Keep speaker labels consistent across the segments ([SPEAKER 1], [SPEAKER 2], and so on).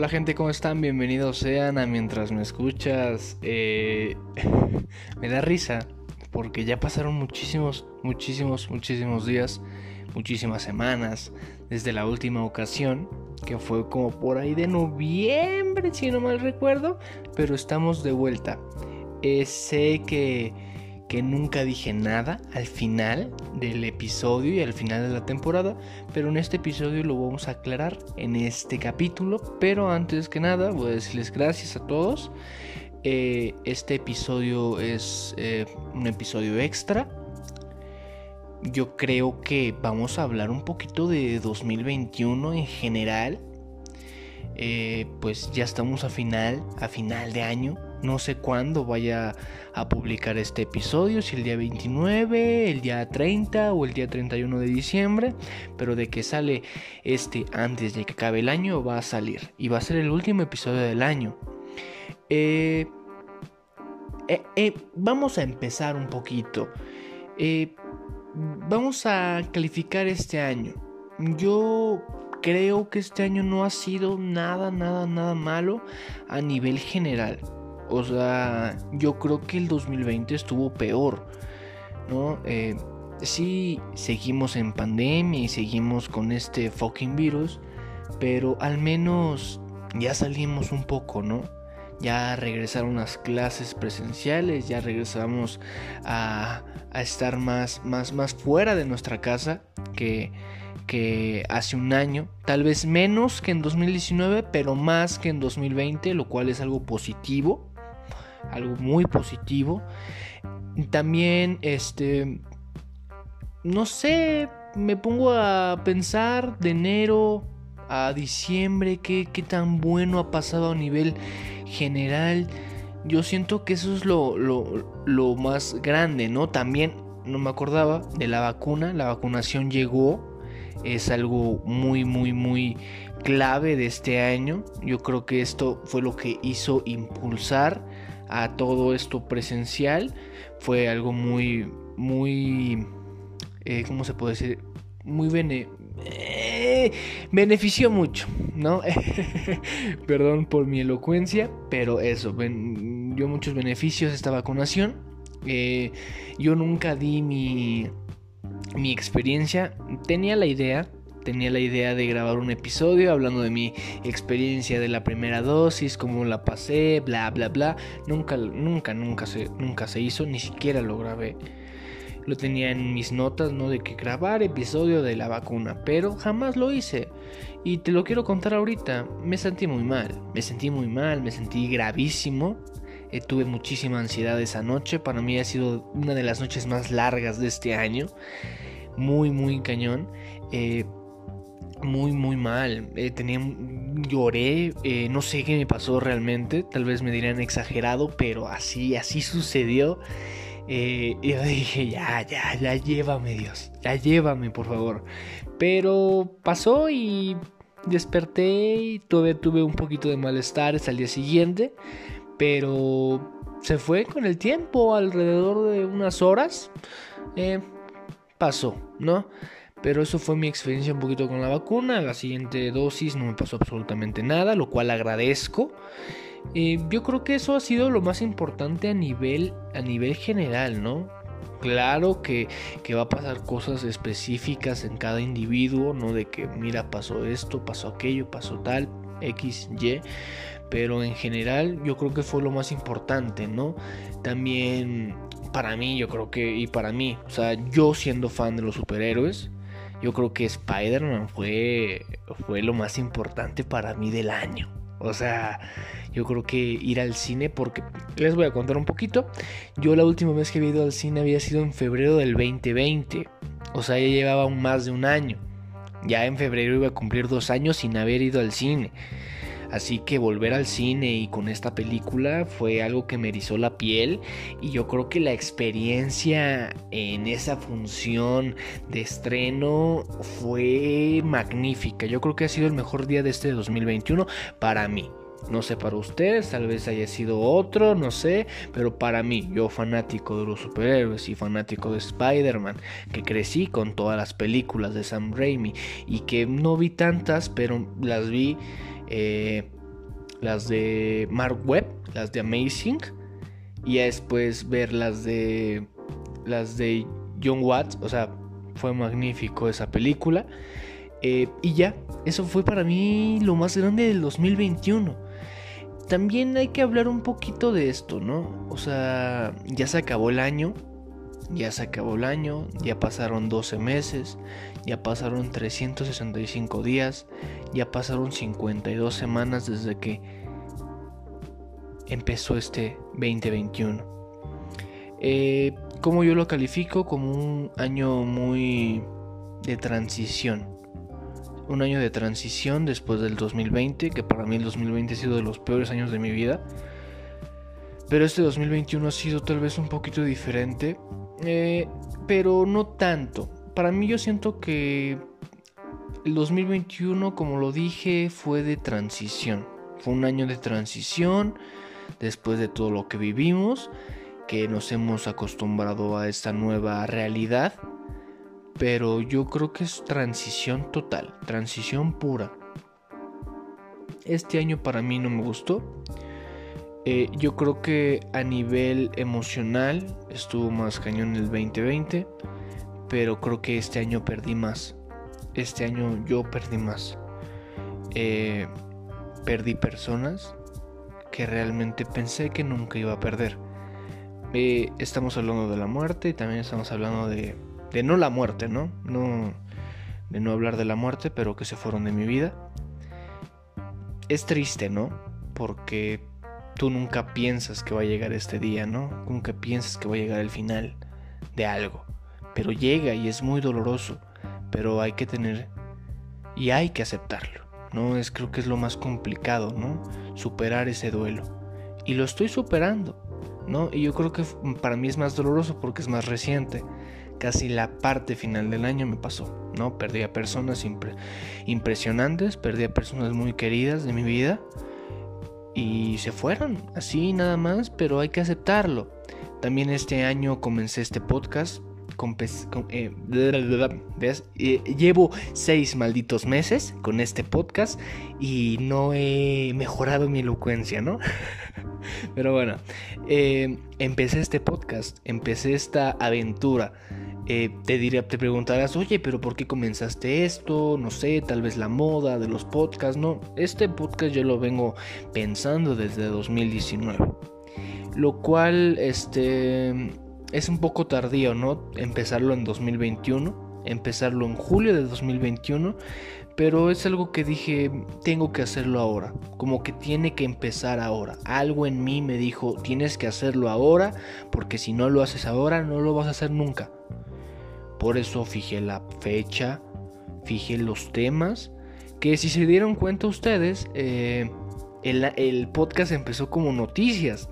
[SPEAKER 1] Hola gente, ¿cómo están? Bienvenidos sean a Mientras me escuchas. Eh, me da risa porque ya pasaron muchísimos, muchísimos, muchísimos días, muchísimas semanas desde la última ocasión, que fue como por ahí de noviembre, si no mal recuerdo, pero estamos de vuelta. Eh, sé que que nunca dije nada al final del episodio y al final de la temporada, pero en este episodio lo vamos a aclarar en este capítulo. Pero antes que nada, voy a decirles gracias a todos. Eh, este episodio es eh, un episodio extra. Yo creo que vamos a hablar un poquito de 2021 en general. Eh, pues ya estamos a final, a final de año no sé cuándo vaya a publicar este episodio, si el día 29, el día 30 o el día 31 de diciembre, pero de que sale este antes de que acabe el año va a salir y va a ser el último episodio del año. Eh, eh, eh, vamos a empezar un poquito. vamos a calificar este año. Yo creo que este año no ha sido nada, nada, nada malo a nivel general. O sea, yo creo que el 2020 estuvo peor, ¿no? Eh, sí, seguimos en pandemia y seguimos con este fucking virus, pero al menos ya salimos un poco, ¿no? Ya regresaron las clases presenciales, ya regresamos a, estar más, más, más fuera de nuestra casa que, que hace un año, tal vez menos que en 2019, pero más que en 2020, lo cual es algo positivo algo muy positivo. También, este, no sé, me pongo a pensar de enero a diciembre, qué, qué tan bueno ha pasado a nivel general. Yo siento que eso es lo, lo, lo más grande, ¿no? También no me acordaba de la vacuna, la vacunación llegó, es algo muy, muy, muy clave de este año. Yo creo que esto fue lo que hizo impulsar a todo esto presencial fue algo muy, muy, eh, ¿cómo se puede decir? Muy bene eh, benefició mucho, ¿no? Perdón por mi elocuencia, pero eso, dio muchos beneficios esta vacunación. Eh, yo nunca di mi, mi experiencia, tenía la idea, tenía la idea de grabar un episodio hablando de mi experiencia de la primera dosis, cómo la pasé, bla bla bla. Nunca, nunca, nunca se, nunca se hizo, ni siquiera lo grabé. Lo tenía en mis notas, ¿no? De que grabar episodio de la vacuna, pero jamás lo hice. Y te lo quiero contar ahorita. Me sentí muy mal, me sentí muy mal, me sentí gravísimo. Eh, tuve muchísima ansiedad esa noche. Para mí ha sido una de las noches más largas de este año. Muy, muy cañón. Eh, muy muy mal. Eh, tenía, lloré, eh, no sé qué me pasó realmente, tal vez me dirían exagerado, pero así, así sucedió. Eh, yo dije, ya, ya, ya llévame Dios, ya llévame por favor. Pero pasó y desperté y tuve, tuve un poquito de malestar al día siguiente, pero se fue con el tiempo, alrededor de unas horas. pasó, ¿no? Pero eso fue mi experiencia un poquito con la vacuna. La siguiente dosis no me pasó absolutamente nada, lo cual agradezco. Eh, yo creo que eso ha sido lo más importante a nivel, a nivel general, ¿no? Claro que, que, va a pasar cosas específicas en cada individuo, ¿no? De que, mira, pasó esto, pasó aquello, pasó tal, X, Y. Pero en general yo creo que fue lo más importante, ¿no? También para mí, yo creo que, y para mí, o sea, yo siendo fan de los superhéroes, yo creo que Spider-Man fue, fue lo más importante para mí del año. O sea, yo creo que ir al cine, porque les voy a contar un poquito. Yo la última vez que había ido al cine había sido en febrero del 2020. O sea, ya llevaba más de un año. Ya en febrero iba a cumplir dos años sin haber ido al cine. Así que volver al cine y con esta película fue algo que me erizó la piel y yo creo que la experiencia en esa función de estreno fue magnífica. Yo creo que ha sido el mejor día de este 2021 para mí. No sé para ustedes, tal vez haya sido otro, no sé, pero para mí, yo fanático de los superhéroes y fanático de Spider-Man, que crecí con todas las películas de Sam Raimi y que no vi tantas, pero las vi eh, las de Mark Webb, las de Amazing, y después ver las de las de John Watts, o sea, fue magnífico esa película. Eh, y ya, eso fue para mí lo más grande del 2021. También hay que hablar un poquito de esto, ¿no? O sea, ya se acabó el año, ya se acabó el año, ya pasaron 12 meses, ya pasaron 365 días, ya pasaron 52 semanas desde que empezó este 2021. Eh, como yo lo califico como un año muy de transición. Un año de transición después del 2020, que para mí el 2020 ha sido de los peores años de mi vida. Pero este 2021 ha sido tal vez un poquito diferente, eh, pero no tanto. Para mí yo siento que el 2021, como lo dije, fue de transición. Fue un año de transición después de todo lo que vivimos que nos hemos acostumbrado a esta nueva realidad, pero yo creo que es transición total, transición pura. Este año para mí no me gustó. Eh, yo creo que a nivel emocional estuvo más cañón el 2020, pero creo que este año perdí más. Este año yo perdí más. Eh, perdí personas que realmente pensé que nunca iba a perder eh, estamos hablando de la muerte y también estamos hablando de, de no la muerte, ¿no? ¿no? De no hablar de la muerte, pero que se fueron de mi vida. Es triste, ¿no? Porque tú nunca piensas que va a llegar este día, ¿no? Nunca piensas que va a llegar el final de algo. Pero llega y es muy doloroso. Pero hay que tener y hay que aceptarlo. ¿no? Es creo que es lo más complicado, ¿no? Superar ese duelo. Y lo estoy superando. Y yo creo que para mí es más doloroso porque es más reciente. Casi la parte final del año me pasó, ¿no? Perdí a personas impresionantes, perdí a personas muy queridas de mi vida y se fueron, así nada más, pero hay que aceptarlo. También este año comencé este podcast. Eh, llevo seis malditos meses con este podcast y no he mejorado mi elocuencia, ¿no? Pero bueno, eh, empecé este podcast, empecé esta aventura. Eh, te diré, te preguntarás, oye, pero ¿por qué comenzaste esto? No sé, tal vez la moda de los podcasts. No, este podcast yo lo vengo pensando desde 2019. Lo cual, este, es un poco tardío, ¿no? Empezarlo en 2021, empezarlo en julio de 2021 pero es algo que dije, tengo que hacerlo ahora, como que tiene que empezar ahora. Algo en mí me dijo, tienes que hacerlo ahora, porque si no lo haces ahora, no lo vas a hacer nunca. Por eso fijé la fecha, fijé los temas, que si se dieron cuenta ustedes, eh, el, podcast empezó como noticias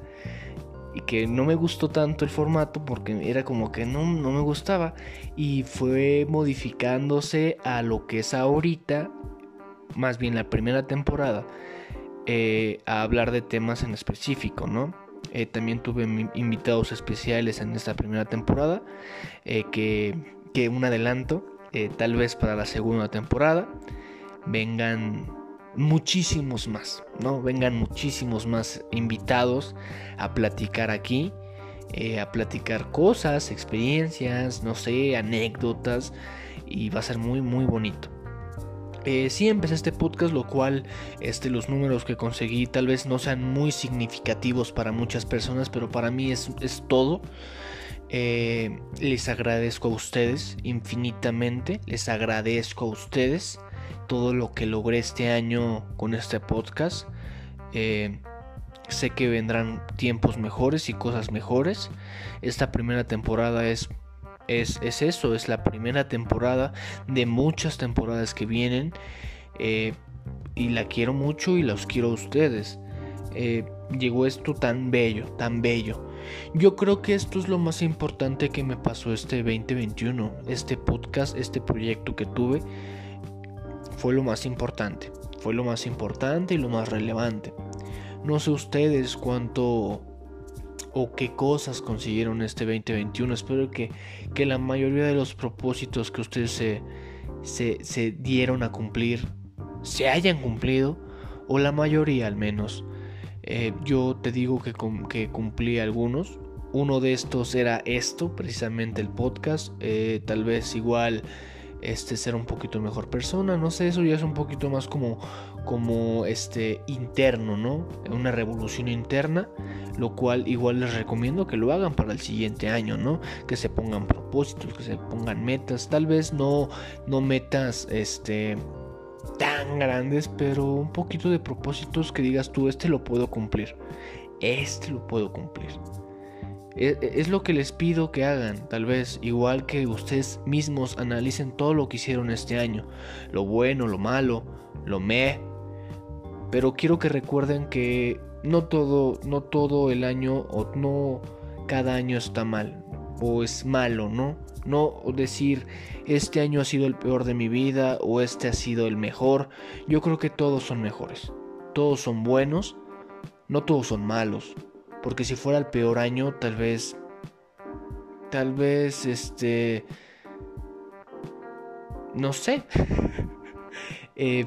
[SPEAKER 1] y que no me gustó tanto el formato porque era como que no, no me gustaba y fue modificándose a lo que es ahorita, más bien la primera temporada, eh, a hablar de temas en específico, ¿no? Eh, también tuve invitados especiales en esta primera temporada, que, un adelanto, tal vez para la segunda temporada, vengan muchísimos más, ¿no? Vengan muchísimos más invitados a platicar aquí, eh, a platicar cosas, experiencias, no sé, anécdotas, y va a ser muy, muy bonito. Eh, sí empecé este podcast, lo cual este, los números que conseguí tal vez no sean muy significativos para muchas personas, pero para mí es, es todo. Eh, les agradezco a ustedes infinitamente, les agradezco a ustedes todo lo que logré este año con este podcast. Eh, sé que vendrán tiempos mejores y cosas mejores. Esta primera temporada es, es, eso, es la primera temporada de muchas temporadas que vienen. Eh, y la quiero mucho y los quiero a ustedes. Llegó esto tan bello, tan bello. Yo creo que esto es lo más importante que me pasó este 2021, este podcast, este proyecto que tuve fue lo más importante. Fue lo más importante y lo más relevante. No sé ustedes cuánto o qué cosas consiguieron este 2021. Espero que, que la mayoría de los propósitos que ustedes se, se, se dieron a cumplir se hayan cumplido o la mayoría al menos. Eh, yo te digo que, que, cumplí algunos. Uno de estos era esto, precisamente el podcast. Eh, tal vez igual este ser un poquito mejor persona, no sé, eso ya es un poquito más como como este interno, ¿no? Una revolución interna, lo cual igual les recomiendo que lo hagan para el siguiente año, ¿no? Que se pongan propósitos, que se pongan metas, tal vez no no metas este tan grandes, pero un poquito de propósitos que digas tú, este lo puedo cumplir. Este lo puedo cumplir. E, e, es lo que les pido que hagan, tal vez igual que ustedes mismos analicen todo lo que hicieron este año, lo bueno, lo malo, lo me. Pero quiero que recuerden que no todo, no todo el año o no cada año está mal o es malo, ¿no? No decir este año ha sido el peor de mi vida o este ha sido el mejor. Yo creo que todos son mejores. Todos son buenos, no todos son malos. Porque si fuera el peor año, tal vez. Tal vez, este. No sé. Eh,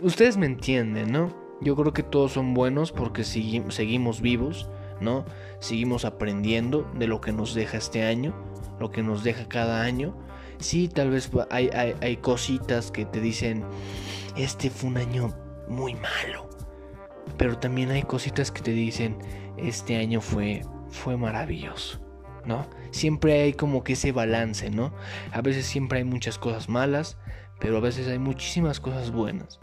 [SPEAKER 1] ustedes me entienden, ¿no? Yo creo que todos son buenos porque seguimos vivos, ¿no? Seguimos aprendiendo de lo que nos deja este año, lo que nos deja cada año. Sí, tal vez hay, hay, cositas que te dicen, este fue un año muy malo. Pero también hay cositas que te dicen, este año fue, fue maravilloso, ¿no? Siempre hay como que ese balance, ¿no? A veces siempre hay muchas cosas malas, pero a veces hay muchísimas cosas buenas.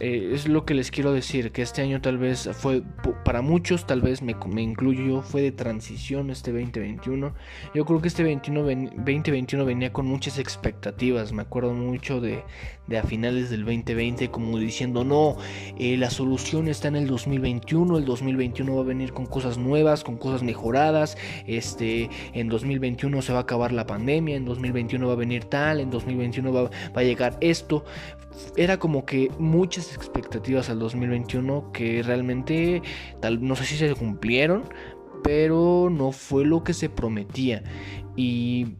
[SPEAKER 1] Eh, es lo que les quiero decir, que este año tal vez fue, para muchos tal vez me, me, incluyo yo, fue de transición este 2021. Yo creo que este 2021 venía con muchas expectativas, me acuerdo mucho de, de a finales del 2020 como diciendo, no, eh, la solución está en el 2021, el 2021 va a venir con cosas nuevas, con cosas mejoradas, este, en 2021 se va a acabar la pandemia, en 2021 va a venir tal, en 2021 va, va a llegar esto. Era como que muchas expectativas al 2021 que realmente tal no sé si se cumplieron, pero no fue lo que se prometía. Y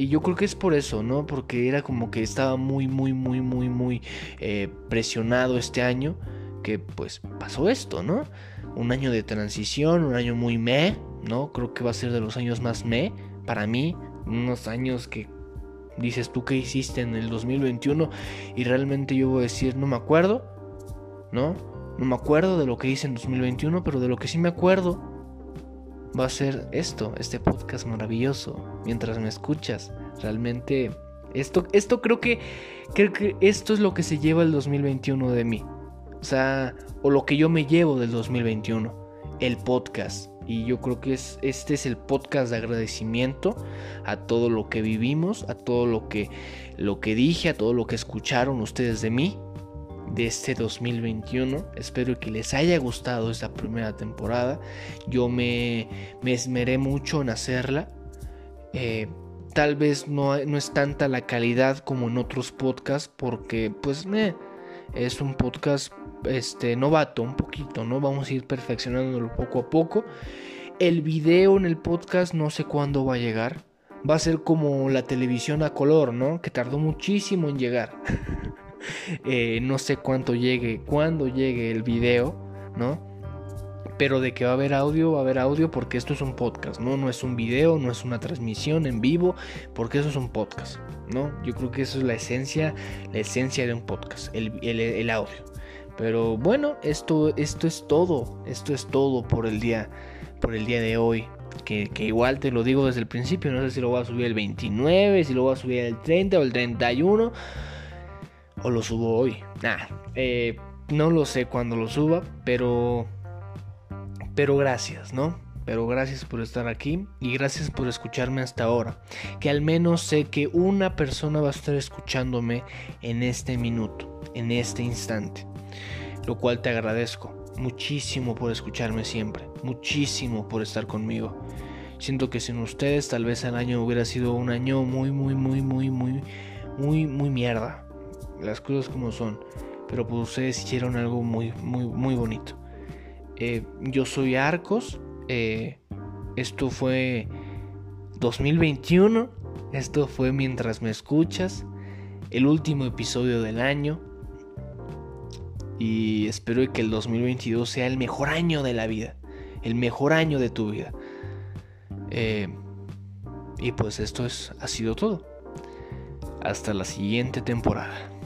[SPEAKER 1] y yo creo que es por eso, ¿no? Porque era como que estaba muy, muy, muy, muy, muy eh, presionado este año. Que pues pasó esto, ¿no? Un año de transición, un año muy me, ¿no? Creo que va a ser de los años más me para mí. Unos años que dices tú qué hiciste en el 2021 y realmente yo voy a decir no me acuerdo, ¿no? No me acuerdo de lo que hice en 2021, pero de lo que sí me acuerdo va a ser esto, este podcast maravilloso, mientras me escuchas. Realmente esto esto creo que creo que esto es lo que se lleva el 2021 de mí. O sea, o lo que yo me llevo del 2021, el podcast y yo creo que es, este es el podcast de agradecimiento a todo lo que vivimos, a todo lo que, lo que dije, a todo lo que escucharon ustedes de mí de este 2021. Espero que les haya gustado esta primera temporada. Yo me, me esmeré mucho en hacerla. Eh, tal vez no, no, es tanta la calidad como en otros podcasts porque pues me, es un podcast este novato un poquito, ¿no? Vamos a ir perfeccionándolo poco a poco. El video en el podcast no sé cuándo va a llegar. Va a ser como la televisión a color, ¿no? Que tardó muchísimo en llegar. Eh, no sé cuánto llegue, cuándo llegue el video, ¿no? Pero de que va a haber audio, va a haber audio porque esto es un podcast, ¿no? No es un video, no es una transmisión en vivo, porque eso es un podcast, ¿no? Yo creo que eso es la esencia, la esencia de un podcast, el, el audio. Pero bueno, esto, esto es todo. Esto es todo por el día, por el día de hoy. Que, igual te lo digo desde el principio. No sé si lo voy a subir el 29, si lo voy a subir el 30 o el 31. O lo subo hoy. Nah, eh, no lo sé cuándo lo suba, pero. Pero gracias, ¿no? Pero gracias por estar aquí y gracias por escucharme hasta ahora. Que al menos sé que una persona va a estar escuchándome en este minuto, en este instante lo cual te agradezco muchísimo por escucharme siempre, muchísimo por estar conmigo. Siento que sin ustedes tal vez el año hubiera sido un año muy, muy, muy, muy, muy, muy, muy mierda. Las cosas como son. Pero pues ustedes hicieron algo muy, muy, muy bonito. Eh, yo soy Arcos. Eh, esto fue 2021. Esto fue mientras me escuchas. El último episodio del año. Y espero que el 2022 sea el mejor año de la vida. El mejor año de tu vida. Eh, y pues esto es, ha sido todo. Hasta la siguiente temporada.